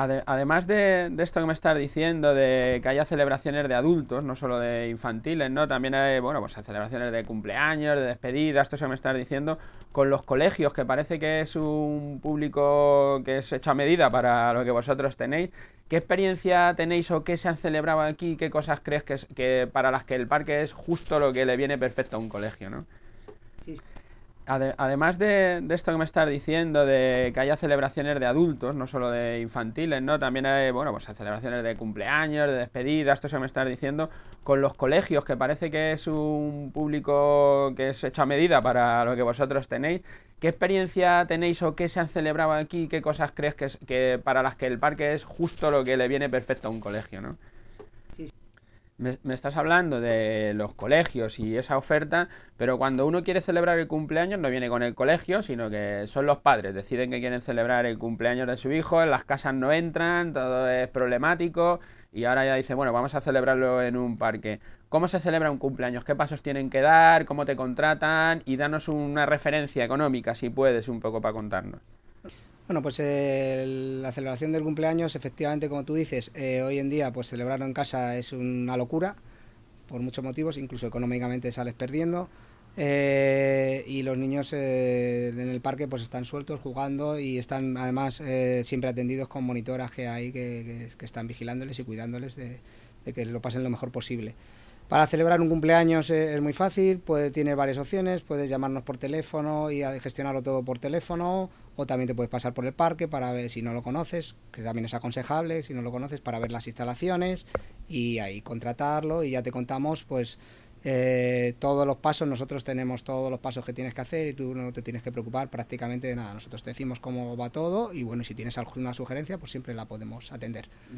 Ade- además de, esto que me estás diciendo, de que haya celebraciones de adultos, no solo de infantiles, ¿no? También hay, bueno, pues hay celebraciones de cumpleaños, de despedidas, esto que me estás diciendo, con los colegios, que parece que es un público que es hecho a medida para lo que vosotros tenéis. ¿Qué experiencia tenéis o qué se han celebrado aquí? ¿Qué cosas crees que, es- que para las que el parque es justo lo que le viene perfecto a un colegio, ¿no? Sí, Ade- además de, esto que me estás diciendo, de que haya celebraciones de adultos, no solo de infantiles, ¿no? También hay, bueno, pues hay celebraciones de cumpleaños, de despedidas, esto que me estás diciendo, con los colegios, que parece que es un público que es hecho a medida para lo que vosotros tenéis. ¿Qué experiencia tenéis o qué se han celebrado aquí? ¿Qué cosas crees que, que para las que el parque es justo lo que le viene perfecto a un colegio, ¿no? Me estás hablando de los colegios y esa oferta, pero cuando uno quiere celebrar el cumpleaños no viene con el colegio, sino que son los padres, deciden que quieren celebrar el cumpleaños de su hijo, en las casas no entran, todo es problemático y ahora ya dice, bueno, vamos a celebrarlo en un parque. ¿Cómo se celebra un cumpleaños? ¿Qué pasos tienen que dar? ¿Cómo te contratan? Y danos una referencia económica, si puedes, un poco para contarnos. Bueno, pues la celebración del cumpleaños, efectivamente, como tú dices, eh, hoy en día, pues celebrarlo en casa es una locura, por muchos motivos, incluso económicamente sales perdiendo. Eh, y los niños eh, en el parque pues están sueltos jugando y están además siempre atendidos con monitoraje ahí que, que- que están vigilándoles y cuidándoles de que lo pasen lo mejor posible. Para celebrar un cumpleaños eh, es muy fácil, puede, tiene varias opciones, puedes llamarnos por teléfono y gestionarlo todo por teléfono, o también te puedes pasar por el parque para ver si no lo conoces, que también es aconsejable, si no lo conoces, para ver las instalaciones y ahí contratarlo y ya te contamos pues eh, todos los pasos, nosotros tenemos todos los pasos que tienes que hacer y tú no te tienes que preocupar prácticamente de nada. Nosotros te decimos cómo va todo y bueno, si tienes alguna sugerencia, pues siempre la podemos atender.